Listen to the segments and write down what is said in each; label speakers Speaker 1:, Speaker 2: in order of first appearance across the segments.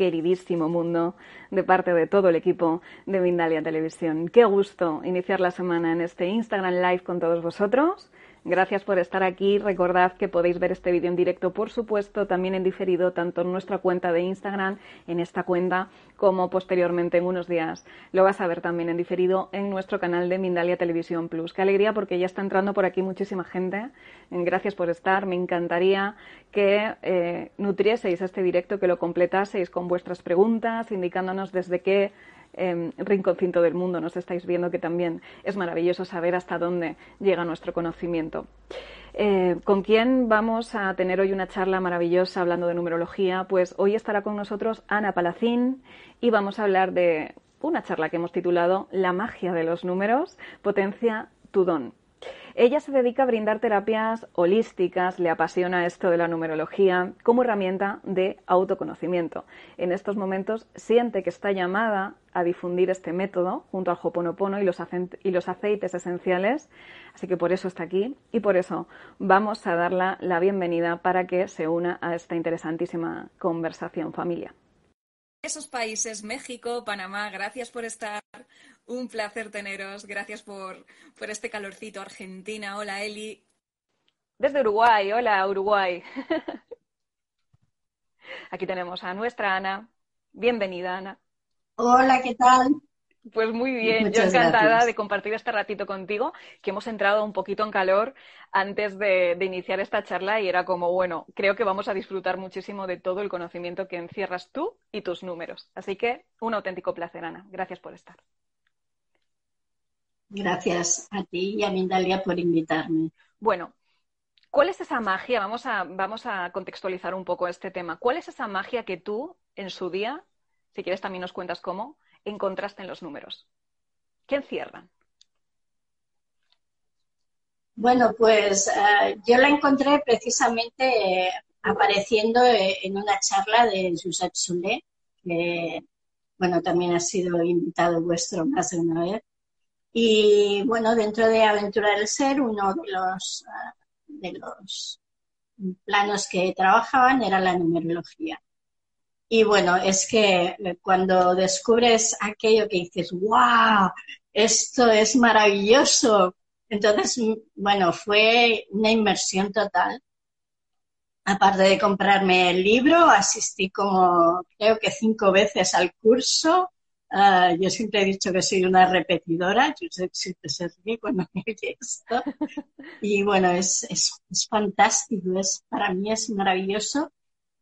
Speaker 1: Queridísimo mundo, de parte de todo el equipo de Mindalia Televisión. Qué gusto iniciar la semana en este Instagram Live con todos vosotros. Gracias por estar aquí. Recordad que podéis ver este vídeo en directo, por supuesto, también en diferido, tanto en nuestra cuenta de Instagram, en esta cuenta, como posteriormente en unos días. Lo vas a ver también en diferido en nuestro canal de Mindalia Televisión Plus. Qué alegría porque ya está entrando por aquí muchísima gente. Gracias por estar. Me encantaría que eh, nutrieseis este directo, que lo completaseis con vuestras preguntas, indicándonos desde qué eh, rinconcito del mundo nos estáis viendo, que también es maravilloso saber hasta dónde llega nuestro conocimiento. Eh, ¿Con quién vamos a tener hoy una charla maravillosa hablando de numerología? Pues hoy estará con nosotros Ana Palacín y vamos a hablar de una charla que hemos titulado La magia de los números, potencia tu don. Ella se dedica a brindar terapias holísticas, le apasiona esto de la numerología como herramienta de autoconocimiento. En estos momentos siente que está llamada a difundir este método junto al Hoponopono y los, y los aceites esenciales, así que por eso está aquí y por eso vamos a darle la bienvenida para que se una a esta interesantísima conversación familia. Esos países, México, Panamá, gracias por estar. Un placer teneros. Gracias por, por este calorcito. Argentina, hola Eli. Desde Uruguay, hola Uruguay. Aquí tenemos a nuestra Ana. Bienvenida, Ana.
Speaker 2: Hola, ¿qué tal?
Speaker 1: Pues muy bien, yo encantada de compartir este ratito contigo, que hemos entrado un poquito en calor antes de, iniciar esta charla y era como, bueno, creo que vamos a disfrutar muchísimo de todo el conocimiento que encierras tú y tus números. Así que un auténtico placer, Ana. Gracias por estar.
Speaker 2: Gracias a ti y a Mindalia por invitarme.
Speaker 1: Bueno, ¿cuál es esa magia? Vamos a, vamos a contextualizar un poco este tema. ¿Cuál es esa magia que tú, en su día, si quieres también nos cuentas cómo, encontraste en los números? ¿Qué encierran?
Speaker 2: Bueno, pues eh, yo la encontré precisamente eh, apareciendo eh, en una charla de Josep Solé, que bueno, también ha sido invitado vuestro más de una vez. Y bueno, dentro de Aventura del Ser, uno de los, de los planos que trabajaban era la numerología. Y bueno, es que eh, cuando descubres aquello que dices, wow, esto es maravilloso. Entonces, mm, bueno, fue una inmersión total. Aparte de comprarme el libro, asistí como creo que cinco veces al curso. Ah, yo siempre he dicho que soy una repetidora, yo siempre se cuando me esto. Y bueno, es, es, es fantástico, es, para mí es maravilloso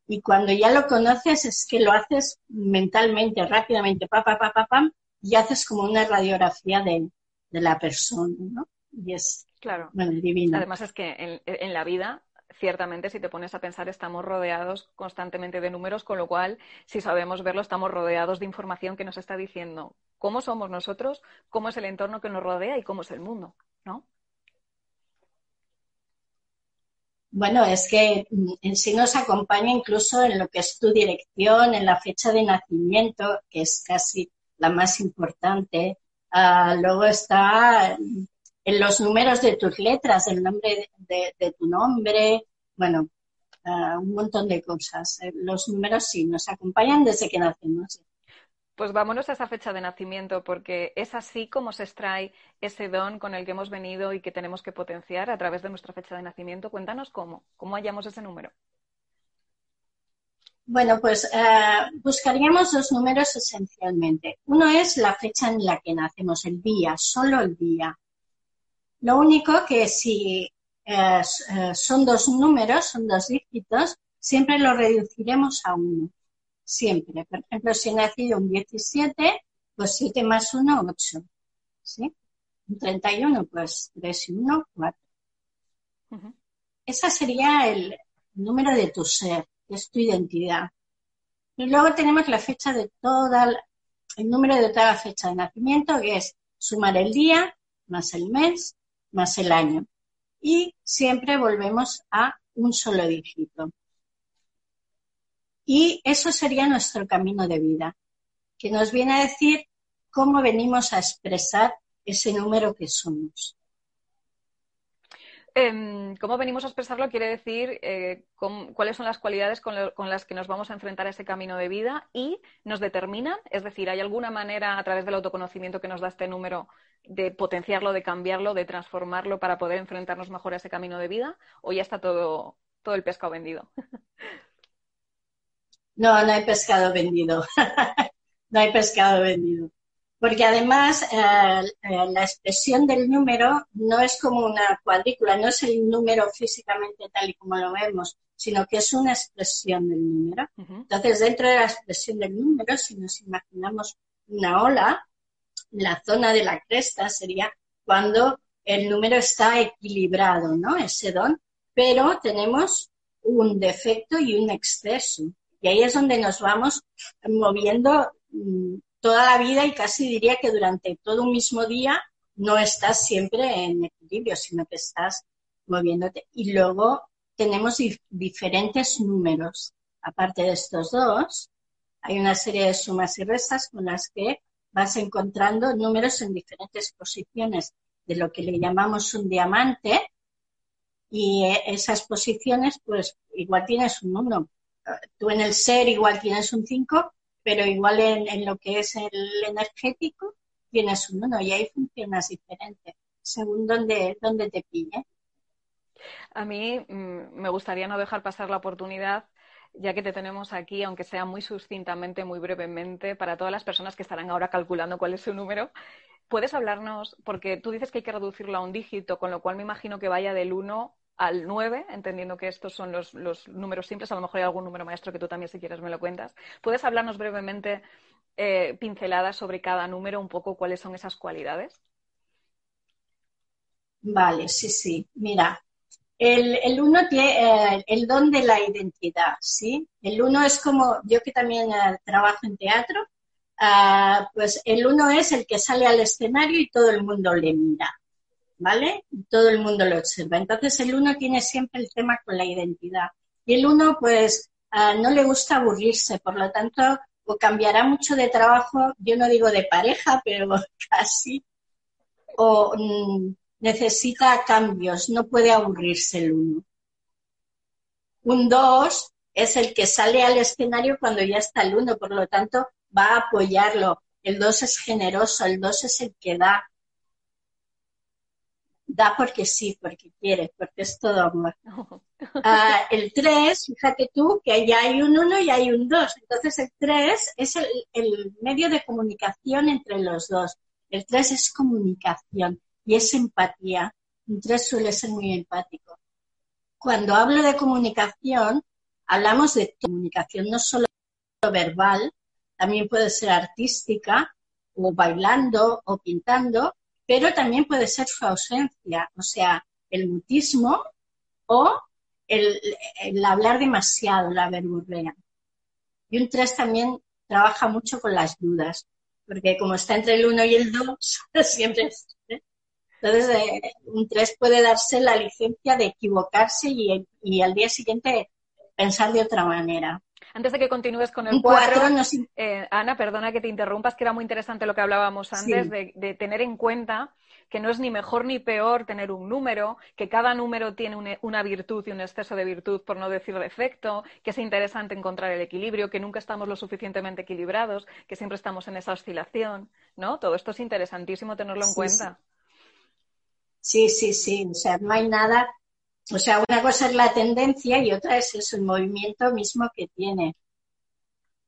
Speaker 2: y cuando ya lo conoces es que lo haces mentalmente, rápidamente, pa, pa, pa, pa, pam, y haces como una radiografía de, la persona, ¿no? Y es,
Speaker 1: claro.
Speaker 2: bueno, divino.
Speaker 1: Además es que en, la vida ciertamente, si te pones a pensar, estamos rodeados constantemente de números, con lo cual, si sabemos verlo, estamos rodeados de información que nos está diciendo cómo somos nosotros, cómo es el entorno que nos rodea y cómo es el mundo, ¿no?
Speaker 2: Bueno, es que mm, en sí nos acompaña incluso en lo que es tu dirección, en la fecha de nacimiento, que es casi la más importante. Ah, luego está en los números de tus letras, el nombre de, tu nombre, bueno, ah, un montón de cosas. Eh, los números sí nos acompañan desde que nacemos.
Speaker 1: Pues vámonos a esa fecha de nacimiento, porque es así como se extrae ese don con el que hemos venido y que tenemos que potenciar a través de nuestra fecha de nacimiento. Cuéntanos cómo, cómo hallamos ese número.
Speaker 2: Bueno, pues eh, buscaríamos dos números esencialmente. Uno es la fecha en la que nacemos, el día, solo el día. Lo único que si eh, eh, son dos números, son dos dígitos, siempre lo reduciremos a uno siempre. Por ejemplo, si he nacido un 17, pues 7 más 1, 8. ¿Sí? Un 31, pues 3 y 1, 4. Ese sería el número de tu ser, que es tu identidad. Y luego tenemos la fecha de toda, el número de toda la fecha de nacimiento, que es sumar el día más el mes más el año. Y siempre volvemos a un solo dígito. Y eso sería nuestro camino de vida, que nos viene a decir cómo venimos a expresar ese número que somos.
Speaker 1: Em, cómo venimos a expresarlo quiere decir eh, cuáles son las cualidades con, las que nos vamos a enfrentar a ese camino de vida y nos determinan, es decir, ¿hay alguna manera a través del autoconocimiento que nos da este número de potenciarlo, de cambiarlo, de transformarlo para poder enfrentarnos mejor a ese camino de vida? ¿O ya está todo, todo el pescado vendido?
Speaker 2: No, no hay pescado vendido. no hay pescado vendido. Porque además eh, eh, la expresión del número no es como una cuadrícula, no es el número físicamente tal y como lo vemos, sino que es una expresión del número. Entonces, dentro de la expresión del número, si nos imaginamos una ola, la zona de la cresta sería cuando el número está equilibrado, ¿no? Ese don, pero tenemos un defecto y un exceso. Y ahí es donde nos vamos moviendo mm, toda la vida y casi diría que durante todo un mismo día no estás siempre en equilibrio, sino que estás moviéndote. Y luego tenemos diferentes números. Aparte de estos dos, hay una serie de sumas y restas con las que vas encontrando números en diferentes posiciones de lo que le llamamos un diamante y eh, esas posiciones pues igual tienes un 1 tú en el ser igual tienes un 5, pero igual en, lo que es el energético tienes un 1 y ahí funcionas diferente, según donde, donde te pille.
Speaker 1: A mí mm, me gustaría no dejar pasar la oportunidad ya que te tenemos aquí, aunque sea muy sucintamente, muy brevemente, para todas las personas que estarán ahora calculando cuál es su número, ¿puedes hablarnos? Porque tú dices que hay que reducirlo a un dígito, con lo cual me imagino que vaya del 1 al 9, entendiendo que estos son los, números simples, a lo mejor hay algún número maestro que tú también, si quieres, me lo cuentas. ¿Puedes hablarnos brevemente, eh, pinceladas sobre cada número, un poco cuáles son esas cualidades?
Speaker 2: Vale, sí, sí. Mira, el, el uno tiene eh, el don de la identidad, ¿sí? El uno es como, yo que también eh, trabajo en teatro, ah, pues el uno es el que sale al escenario y todo el mundo le mira. ¿Vale? Todo el mundo lo observa. Entonces el uno tiene siempre el tema con la identidad. Y el uno, pues, ah, no le gusta aburrirse, por lo tanto, o cambiará mucho de trabajo, yo no digo de pareja, pero casi, o mm, necesita cambios, no puede aburrirse el uno. Un dos es el que sale al escenario cuando ya está el uno, por lo tanto, va a apoyarlo. El dos es generoso, el dos es el que da, da porque sí, porque quiere, porque es todo amor. Ah, el 3, fíjate tú que ya hay un 1 y hay un 2. Entonces el 3 es el, el, medio de comunicación entre los dos. El 3 es comunicación y es empatía. Un 3 suele ser muy empático. Cuando hablo de comunicación, hablamos de comunicación no solo verbal, también puede ser artística, o bailando, o pintando, pero también puede ser su ausencia, o sea, el mutismo o el, hablar demasiado, la verborrea. Y un 3 también trabaja mucho con las dudas, porque como está entre el 1 y el 2, siempre es. ¿eh? Entonces, eh, un 3 puede darse la licencia de equivocarse y, y al día siguiente pensar de otra manera.
Speaker 1: Antes de que continúes con el 4, eh, Ana, perdona que te interrumpas, que era muy interesante lo que hablábamos antes, de, tener en cuenta que no es ni mejor ni peor tener un número, que cada número tiene una virtud y un exceso de virtud, por no decir defecto, que es interesante encontrar el equilibrio, que nunca estamos lo suficientemente equilibrados, que siempre estamos en esa oscilación, ¿no? Todo esto es interesantísimo tenerlo en cuenta.
Speaker 2: Sí. sí, sí, sí. O sea, no hay nada o sea, una cosa es la tendencia y otra es eso, el movimiento mismo que tiene.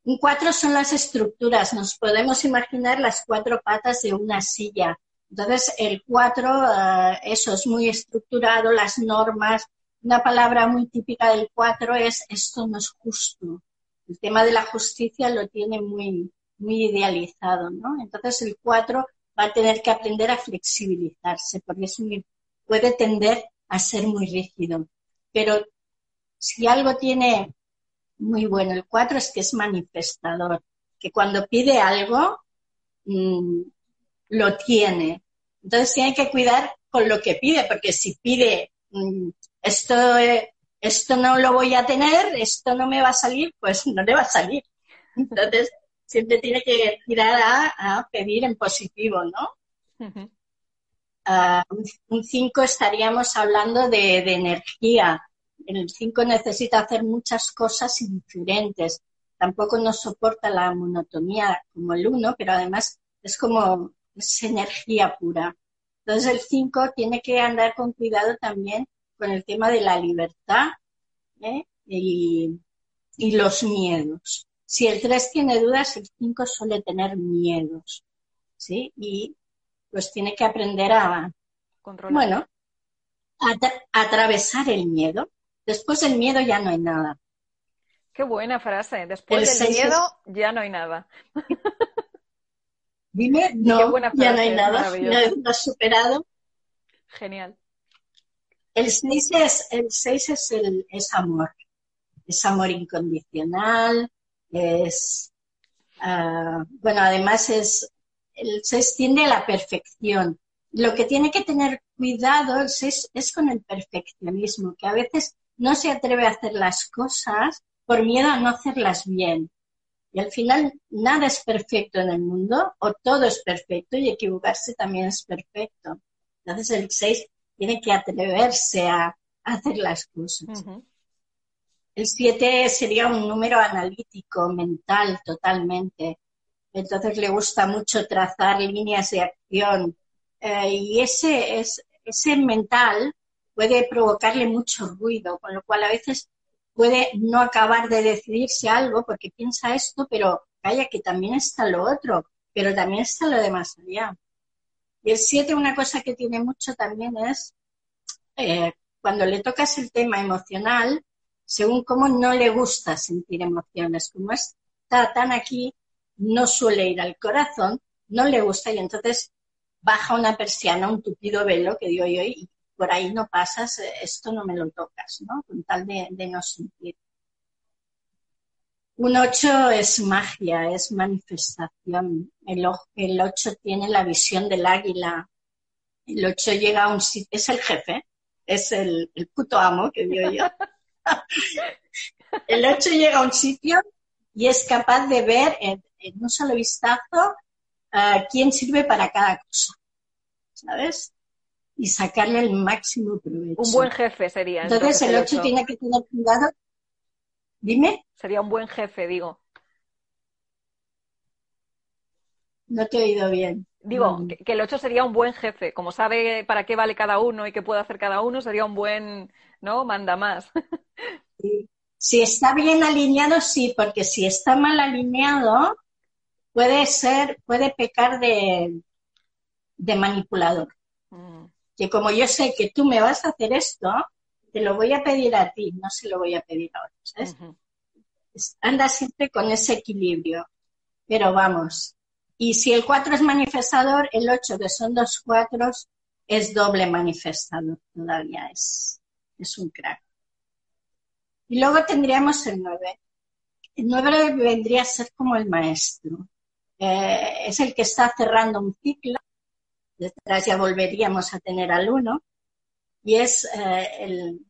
Speaker 2: Un cuatro son las estructuras. Nos podemos imaginar las cuatro patas de una silla. Entonces, el cuatro, eh, eso es muy estructurado, las normas. Una palabra muy típica del cuatro es esto no es justo. El tema de la justicia lo tiene muy, muy idealizado, ¿no? Entonces, el cuatro va a tener que aprender a flexibilizarse porque es puede tender a ser muy rígido. Pero si algo tiene muy bueno el 4 es que es manifestador, que cuando pide algo, mm, lo tiene. Entonces tiene que cuidar con lo que pide, porque si pide mm, esto, esto no lo voy a tener, esto no me va a salir, pues no le va a salir. Entonces siempre tiene que tirar a, pedir en positivo, ¿no? Ah, un 5 estaríamos hablando de, energía. El 5 necesita hacer muchas cosas diferentes. Tampoco nos soporta la monotonía como el 1, pero además es como es energía pura. Entonces el 5 tiene que andar con cuidado también con el tema de la libertad ¿eh? y, y, los miedos. Si el 3 tiene dudas, el 5 suele tener miedos. ¿sí? Y pues tiene que aprender a, bueno, a, atravesar el miedo. Después del miedo ya no hay nada.
Speaker 1: Qué buena frase. Después del miedo ya no hay nada.
Speaker 2: Dime, no, ya no hay nada, lo has superado.
Speaker 1: Genial.
Speaker 2: El 6 es, el seis es, el, es amor, es amor incondicional, es, uh, bueno, además es, el 6 tiende a la perfección. Lo que tiene que tener cuidado 6 es con el perfeccionismo, que a veces no se atreve a hacer las cosas por miedo a no hacerlas bien. Y al final nada es perfecto en el mundo, o todo es perfecto y equivocarse también es perfecto. Entonces el 6 tiene que atreverse a, hacer las cosas. El 7 sería un número analítico, mental, totalmente. Entonces le gusta mucho trazar líneas de acción. Eh, y ese, es, ese mental puede provocarle mucho ruido, con lo cual a veces puede no acabar de decidirse algo porque piensa esto, pero vaya que también está lo otro, pero también está lo de más allá. Y el 7, una cosa que tiene mucho también es, eh, cuando le tocas el tema emocional, según cómo no le gusta sentir emociones, como está tan aquí, no suele ir al corazón, no le gusta y entonces baja una persiana, un tupido velo que digo yo, y por ahí no pasas, eh, esto no me lo tocas, ¿no? Con tal de, no sentir. Un 8 es magia, es manifestación. El, el 8 tiene la visión del águila. El 8 llega a un sitio, es el jefe, es el, puto amo que digo yo. el 8 llega a un sitio y es capaz de ver en, un solo vistazo uh, quién sirve para cada cosa. ¿Sabes? y sacarle el máximo provecho.
Speaker 1: Un buen jefe sería.
Speaker 2: Entonces, el 8 tiene que tener cuidado. Dime.
Speaker 1: Sería un buen jefe, digo.
Speaker 2: No te he oído bien.
Speaker 1: Digo, mm. que, el 8 sería un buen jefe. Como sabe para qué vale cada uno y qué puede hacer cada uno, sería un buen, ¿no? Manda más.
Speaker 2: Si está bien alineado, sí, porque si está mal alineado, puede ser, puede pecar de, de manipulador. Mm que como yo sé que tú me vas a hacer esto, te lo voy a pedir a ti, no se lo voy a pedir a otros. Anda siempre con ese equilibrio. Pero vamos. Y si el 4 es manifestador, el 8, que son dos cuatros, es doble manifestador todavía. Es, es un crack. Y luego tendríamos el 9. El 9 vendría a ser como el maestro. Eh, es el que está cerrando un ciclo detrás ya volveríamos a tener al uno, y es eh, el,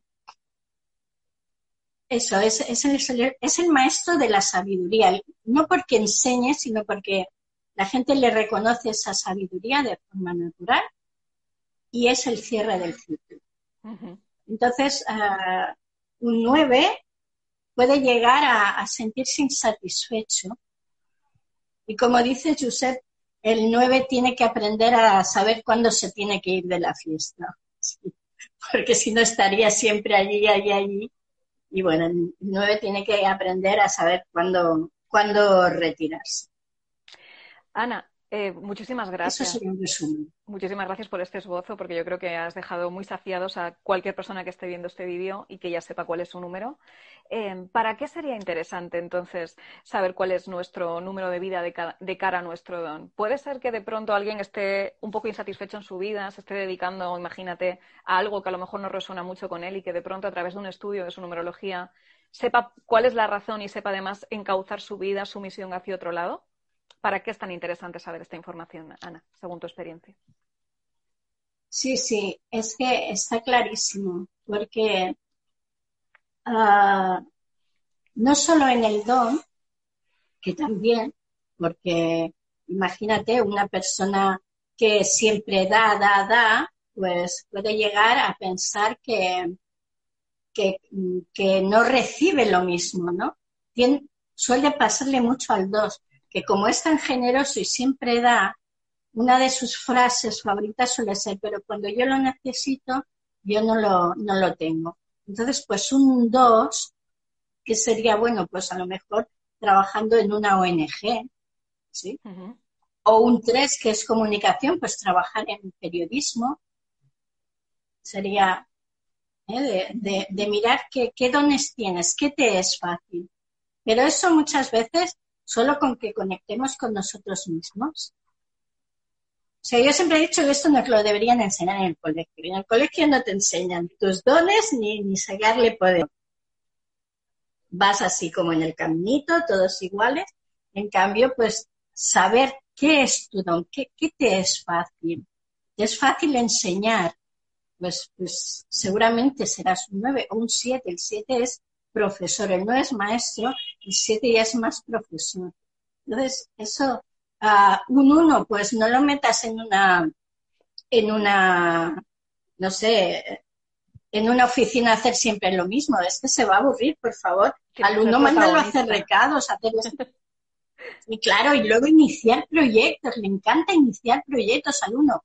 Speaker 2: eso, es, es, el, es el maestro de la sabiduría, no porque enseñe, sino porque la gente le reconoce esa sabiduría de forma natural y es el cierre del ciclo. Entonces, uh, un 9 puede llegar a, a, sentirse insatisfecho. Y como dice Josep, el 9 tiene que aprender a saber cuándo se tiene que ir de la fiesta. Porque si no estaría siempre allí, allí, allí. Y bueno, el 9 tiene que aprender a saber cuándo, cuándo retirarse.
Speaker 1: Ana, eh, muchísimas gracias. Muchísimas gracias por este esbozo, porque yo creo que has dejado muy saciados a cualquier persona que esté viendo este vídeo y que ya sepa cuál es su número. Em, ¿Para qué sería interesante entonces saber cuál es nuestro número de vida de, de, cara a nuestro don? Puede ser que de pronto alguien esté un poco insatisfecho en su vida, se esté dedicando, imagínate, a algo que a lo mejor no resuena mucho con él y que de pronto a través de un estudio de su numerología sepa cuál es la razón y sepa además encauzar su vida, su misión hacia otro lado? ¿Para qué es tan interesante saber esta información, Ana, según tu experiencia?
Speaker 2: Sí, sí, es que está clarísimo, porque uh, no solo en el don, que también, porque imagínate una persona que siempre da, da, da, pues puede llegar a pensar que, que, que no recibe lo mismo, ¿no? suele pasarle mucho al dos, que como es tan generoso y siempre da, una de sus frases favoritas suele ser, pero cuando yo lo necesito, yo no lo, no lo tengo. Entonces, pues un dos que sería, bueno, pues a lo mejor trabajando en una ONG, ¿sí? O un tres que es comunicación, pues trabajar en periodismo. Sería ¿eh? de, mirar qué, qué dones tienes, qué te es fácil. Pero eso muchas veces solo con que conectemos con nosotros mismos. O sea, yo siempre he dicho que esto no lo deberían enseñar en el colegio. En el colegio no te enseñan tus dones ni, ni sacarle poder vas así como en el caminito, todos iguales. En cambio, pues saber qué es tu don, qué, te es fácil. ¿Te es fácil enseñar? Pues, pues seguramente serás un 9 o un 7. El 7 es profesor, el no es maestro, el 7 ya es más profesor. Entonces, eso, uh, un 1, pues no lo metas en una, en una, no sé, en una oficina hacer siempre lo mismo. Es que se va a aburrir, por favor. Alumno, mándalo a hacer recados, hacer... y claro, y luego iniciar proyectos. Le encanta iniciar proyectos al uno.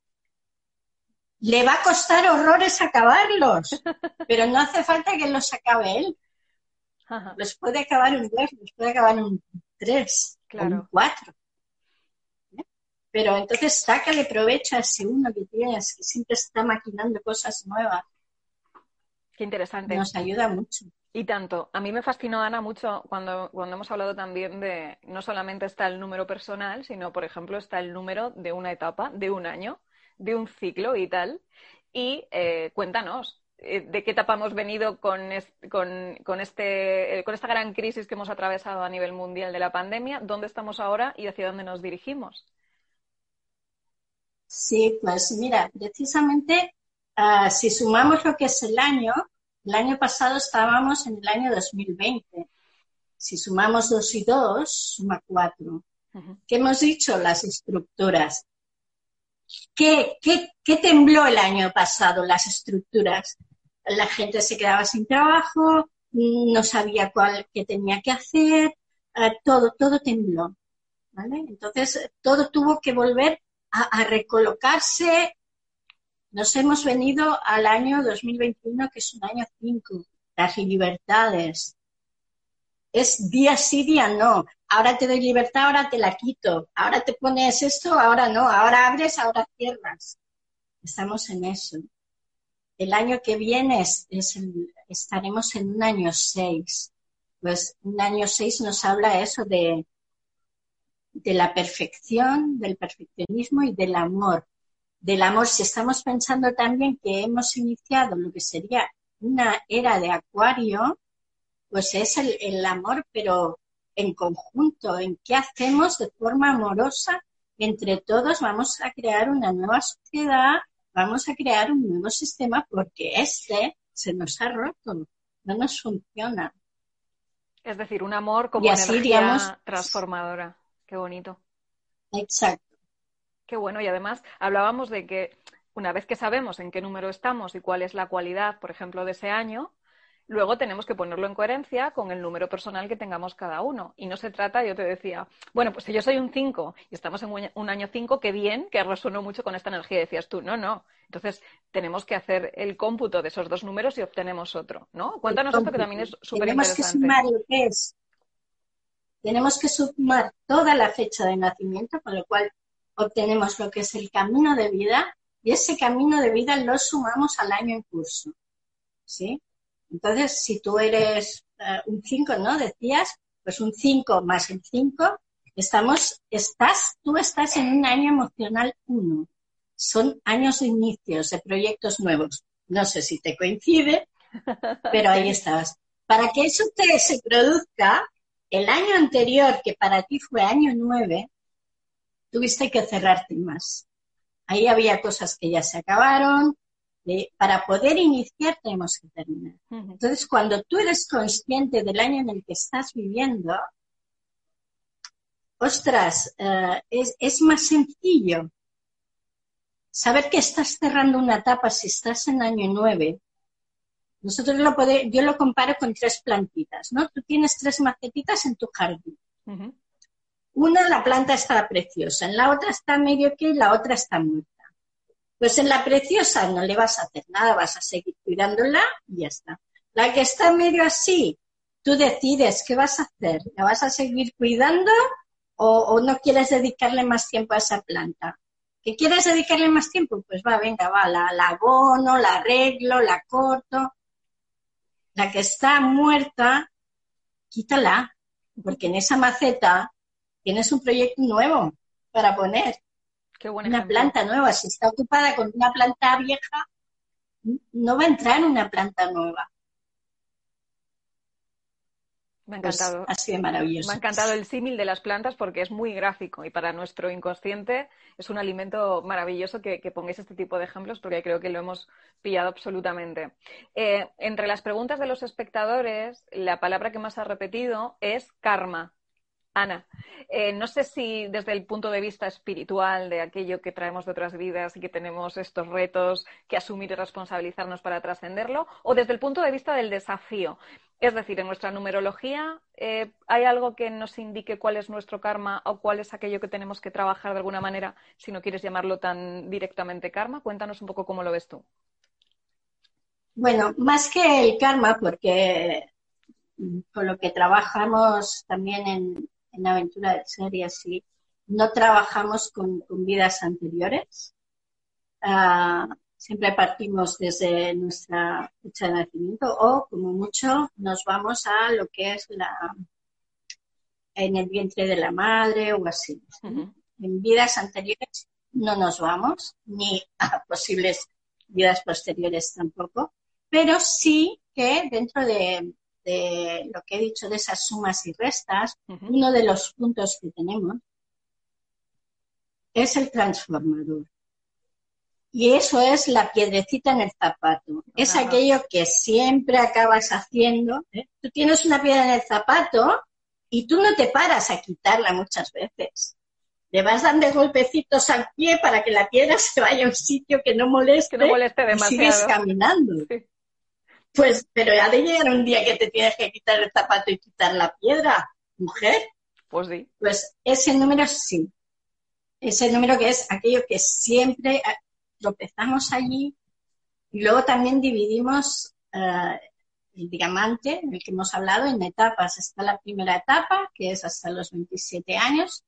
Speaker 2: Le va a costar horrores acabarlos, pero no hace falta que los acabe él. Los puede acabar un dos, los puede acabar un tres, un cuatro. ¿Eh? Pero entonces sácale provecho a ese uno que tienes, que siempre está maquinando cosas nuevas
Speaker 1: Qué interesante.
Speaker 2: Nos ayuda mucho.
Speaker 1: Y tanto. A mí me fascinó, Ana, mucho cuando, cuando hemos hablado también de no solamente está el número personal, sino, por ejemplo, está el número de una etapa, de un año, de un ciclo y tal. Y eh, cuéntanos, ¿de qué etapa hemos venido con, con, con, este, eh, con esta gran crisis que hemos atravesado a nivel mundial de la pandemia? ¿Dónde estamos ahora y hacia dónde nos dirigimos?
Speaker 2: Sí, pues mira, precisamente Ah, si sumamos lo que es el año, el año pasado estábamos en el año 2020. Si sumamos dos y dos, suma cuatro. ¿Qué hemos dicho? Las estructuras. ¿Qué, qué, tembló el año pasado? Las estructuras. La gente se quedaba sin trabajo, no sabía cuál qué tenía que hacer, ah, todo, todo tembló. Entonces, todo tuvo que volver a, a recolocarse nos hemos venido al año 2021, que es un año 5, las libertades. Es día sí, día no. Ahora te doy libertad, ahora te la quito. Ahora te pones esto, ahora no. Ahora abres, ahora cierras. Estamos en eso. El año que viene es, estaremos en un año 6. Pues un año 6 nos habla eso de, de la perfección, del perfeccionismo y del amor del amor, si estamos pensando también que hemos iniciado lo que sería una era de acuario, pues es el, amor, pero en conjunto, en qué hacemos de forma amorosa entre todos, vamos a crear una nueva sociedad, vamos a crear un nuevo sistema porque este se nos ha roto, no nos funciona.
Speaker 1: Es decir, un amor como energía transformadora. Qué bonito.
Speaker 2: Exacto.
Speaker 1: Qué bueno. Y además hablábamos de que una vez que sabemos en qué número estamos y cuál es la cualidad, por ejemplo, de ese año, luego tenemos que ponerlo en coherencia con el número personal que tengamos cada uno. Y no se trata, yo te decía, bueno, pues si yo soy un 5 y estamos en un año 5, qué bien, que resonó mucho con esta energía, decías tú. No, no. Entonces tenemos que hacer el cómputo de esos dos números y obtenemos otro, ¿no? Cuéntanos esto que también es súper interesante.
Speaker 2: Tenemos que sumar lo que es. Tenemos que sumar toda la fecha de nacimiento, con lo cual obtenemos lo que es el camino de vida y ese camino de vida lo sumamos al año en curso. ¿Sí? Entonces, si tú eres eh, un 5, ¿no? Decías, pues un 5 más el 5, estamos, estás, tú estás en un año emocional 1. Son años de inicios de proyectos nuevos. No sé si te coincide, pero ahí estás. para que eso te, se produzca, el año anterior, que para ti fue año 9, tuviste que cerrarte más. Ahí había cosas que ya se acabaron. Para poder iniciar tenemos que terminar. Entonces, cuando tú eres consciente del año en el que estás viviendo, ostras, eh, es, más sencillo saber que estás cerrando una etapa si estás en año 9. Nosotros lo yo lo comparo con tres plantitas, ¿no? Tú tienes tres macetitas en tu jardín. Una, la planta está preciosa, en la otra está medio que y la otra está muerta. Pues en la preciosa no le vas a hacer nada, vas a seguir cuidándola y ya está. La que está medio así, tú decides qué vas a hacer. ¿La vas a seguir cuidando o, no quieres dedicarle más tiempo a esa planta. ¿Que quieres dedicarle más tiempo? Pues va, venga, va, la, la abono, la arreglo, la corto. La que está muerta, quítala, porque en esa maceta tienes un proyecto nuevo para poner.
Speaker 1: Qué
Speaker 2: una planta nueva. Si está ocupada con una planta vieja, no va a entrar en una planta nueva.
Speaker 1: Me ha pues encantado.
Speaker 2: ha sido maravilloso.
Speaker 1: Me ha encantado el símil de las plantas porque es muy gráfico y para nuestro inconsciente es un alimento maravilloso que, pongáis este tipo de ejemplos porque creo que lo hemos pillado absolutamente. Eh, entre las preguntas de los espectadores, la palabra que más ha repetido es karma. Ana, eh, no sé si desde el punto de vista espiritual de aquello que traemos de otras vidas y que tenemos estos retos que asumir y responsabilizarnos para trascenderlo, o desde el punto de vista del desafío. Es decir, en nuestra numerología, eh, ¿hay algo que nos indique cuál es nuestro karma o cuál es aquello que tenemos que trabajar de alguna manera, si no quieres llamarlo tan directamente karma? Cuéntanos un poco cómo lo ves tú.
Speaker 2: Bueno, más que el karma, porque con lo que trabajamos también en, en Aventura de Ser y así, no trabajamos con, vidas anteriores. Ah, siempre partimos desde nuestra fecha de nacimiento o, como mucho, nos vamos a lo que es la en el vientre de la madre o así. En vidas anteriores no nos vamos, ni a posibles vidas posteriores tampoco, pero sí que dentro de, de lo que he dicho de esas sumas y restas, uno de los puntos que tenemos es el transformador. Y eso es la piedrecita en el zapato. Es aquello que siempre acabas haciendo. ¿eh? Tú tienes una piedra en el zapato y tú no te paras a quitarla muchas veces. Le vas dando golpecitos al pie para que la piedra se vaya a un sitio que no moleste,
Speaker 1: no moleste demasiado.
Speaker 2: y sigues caminando. Pues, pero ha de llegar un día que te tienes que quitar el zapato y quitar la piedra, mujer.
Speaker 1: Pues sí.
Speaker 2: Pues ese número sí. Ese número que es aquello que siempre tropezamos allí. Y luego también dividimos eh, el diamante, el que hemos hablado, en etapas. Está la primera etapa, que es hasta los 27 años.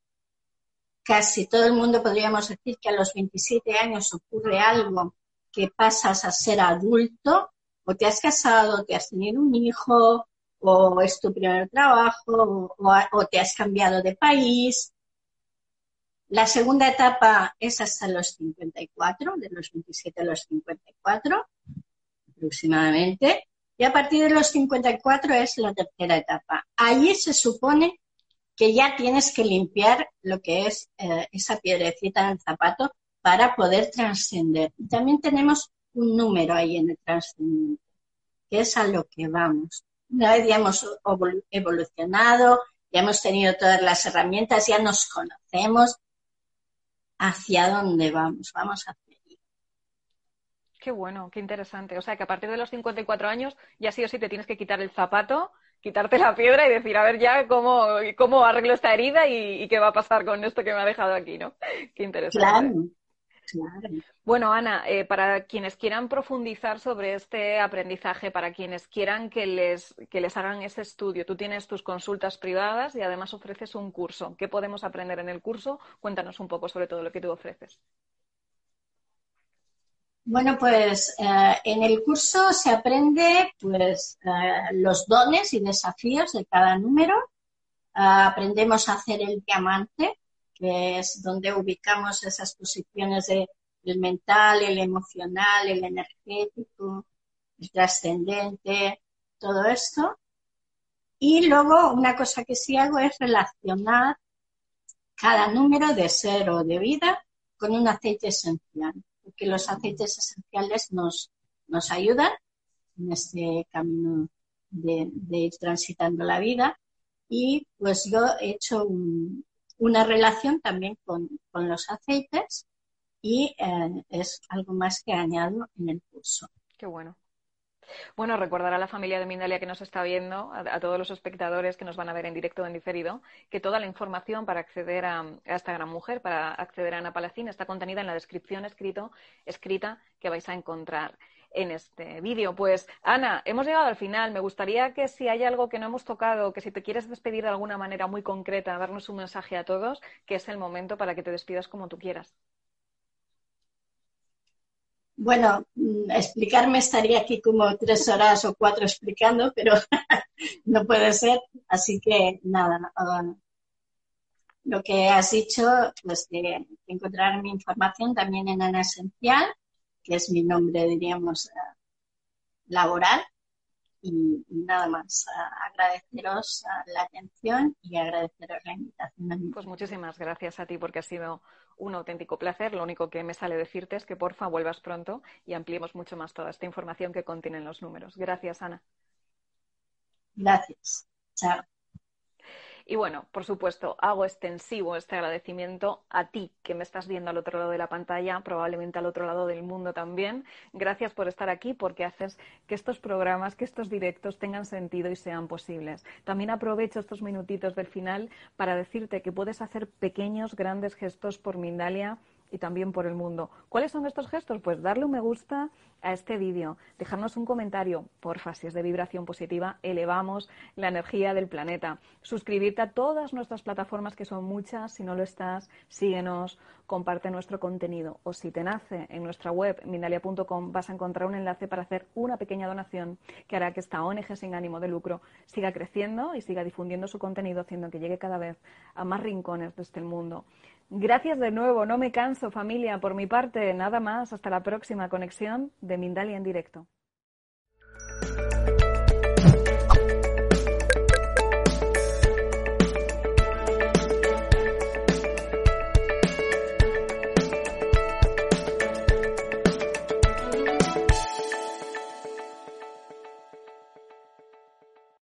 Speaker 2: Casi todo el mundo podríamos decir que a los 27 años ocurre algo que pasas a ser adulto, o te has casado, te has tenido un hijo, o es tu primer trabajo, o, te has cambiado de país. La segunda etapa es hasta los 54, de los 27 a los 54 aproximadamente. Y a partir de los 54 es la tercera etapa. Ahí se supone que ya tienes que limpiar lo que es eh, esa piedrecita en el zapato para poder trascender. Y también tenemos un número ahí en el trascendente, que es a lo que vamos. Una vez ya hemos evolucionado, ya hemos tenido todas las herramientas, ya nos conocemos, hacia dónde vamos, vamos hacia allí.
Speaker 1: Qué bueno, qué interesante. O sea que a partir de los 54 años ya sí o sí te tienes que quitar el zapato, quitarte la piedra y decir, a ver ya cómo, cómo arreglo esta herida y, y qué va a pasar con esto que me ha dejado aquí, ¿no? Qué interesante.
Speaker 2: Claro.
Speaker 1: Bueno, Ana, eh, para quienes quieran profundizar sobre este aprendizaje, para quienes quieran que les, que les hagan ese estudio, tú tienes tus consultas privadas y además ofreces un curso. ¿Qué podemos aprender en el curso? Cuéntanos un poco sobre todo lo que tú ofreces.
Speaker 2: Bueno, pues eh, en el curso se aprende pues eh, los dones y desafíos de cada número. aprendemos a hacer el diamante, que es donde ubicamos esas posiciones de, del mental, el emocional, el energético, el trascendente, todo esto. Y luego una cosa que sí hago es relacionar cada número de ser o de vida con un aceite esencial, porque los aceites esenciales nos, nos ayudan en este camino de, ir transitando la vida. Y pues yo he hecho una relación también con, los aceites y eh, es algo más que añado en el curso.
Speaker 1: Qué bueno. Bueno, recordar a la familia de Mindalia que nos está viendo, a, todos los espectadores que nos van a ver en directo o en diferido, que toda la información para acceder a, esta gran mujer, para acceder a Ana Palacín, está contenida en la descripción escrito, escrita que vais a encontrar en este vídeo. Pues, Ana, hemos llegado al final. Me gustaría que si hay algo que no hemos tocado, que si te quieres despedir de alguna manera muy concreta, darnos un mensaje a todos, que es el momento para que te despidas como tú quieras.
Speaker 2: Bueno, mm, explicarme estaría aquí como tres horas o cuatro explicando, pero no puede ser. Así que nada, lo que has dicho, pues de encontrar mi información también en Ana Esencial, que es mi nombre, diríamos, eh, laboral. Y, nada más, agradeceros la atención y agradeceros la invitación.
Speaker 1: Pues muchísimas gracias a ti porque ha sido un auténtico placer. Lo único que me sale decirte es que porfa vuelvas pronto y ampliemos mucho más toda esta información que contienen los números. Gracias, Ana.
Speaker 2: Gracias. Chao.
Speaker 1: Y bueno, por supuesto, hago extensivo este agradecimiento a ti que me estás viendo al otro lado de la pantalla, probablemente al otro lado del mundo también. Gracias por estar aquí porque haces que estos programas, que estos directos tengan sentido y sean posibles. También aprovecho estos minutitos del final para decirte que puedes hacer pequeños, grandes gestos por Mindalia y también por el mundo. ¿Cuáles son estos gestos? Pues darle un me gusta a este vídeo, dejarnos un comentario, porfa, si es de vibración positiva, elevamos la energía del planeta. Suscribirte a todas nuestras plataformas, que son muchas, si no lo estás, síguenos, comparte nuestro contenido. O si te nace en nuestra web, mindalia.com, vas a encontrar un enlace para hacer una pequeña donación que hará que esta ONG sin ánimo de lucro siga creciendo y siga difundiendo su contenido, haciendo que llegue cada vez a más rincones de este mundo. Gracias de nuevo, no me canso familia. Por mi parte, nada más. Hasta la próxima conexión de Mindalia en directo.